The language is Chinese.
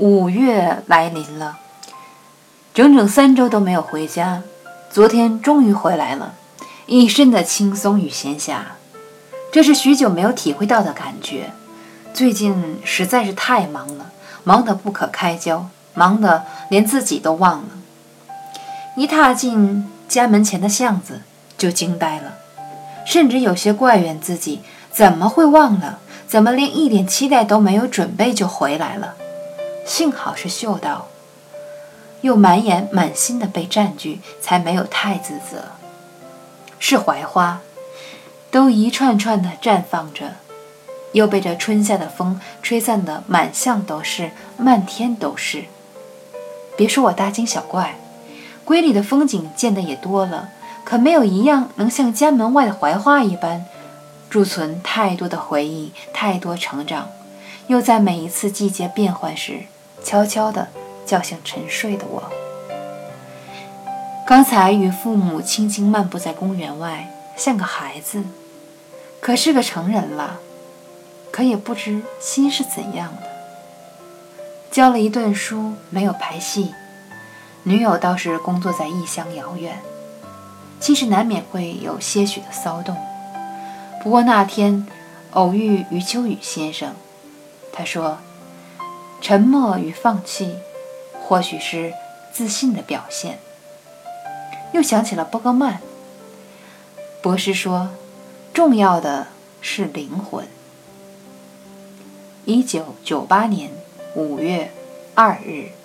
五月来临了，整整三周都没有回家，昨天终于回来了，一身的轻松与闲暇，这是许久没有体会到的感觉。最近实在是太忙了，忙得不可开交，忙得连自己都忘了。一踏进家门前的巷子，就惊呆了，甚至有些怪怨自己怎么会忘了，怎么连一点期待都没有准备就回来了。幸好是嗅到，又满眼满心的被占据，才没有太自责。是槐花，都一串串的绽放着。又被这春夏的风吹散的满巷都是，漫天都是。别说我大惊小怪，闺里的风景见得也多了，可没有一样能像家门外的槐花一般，贮存太多的回忆，太多成长，又在每一次季节变换时，悄悄地叫醒沉睡的我。刚才与父母轻轻漫步在公园外，像个孩子，可是个成人了。可也不知心是怎样的。教了一顿书，没有拍戏，女友倒是工作在异乡遥远，其实难免会有些许的骚动。不过那天偶遇余秋雨先生，他说：“沉默与放弃，或许是自信的表现。”又想起了波格曼博士说：“重要的是灵魂。”一九九八年五月二日。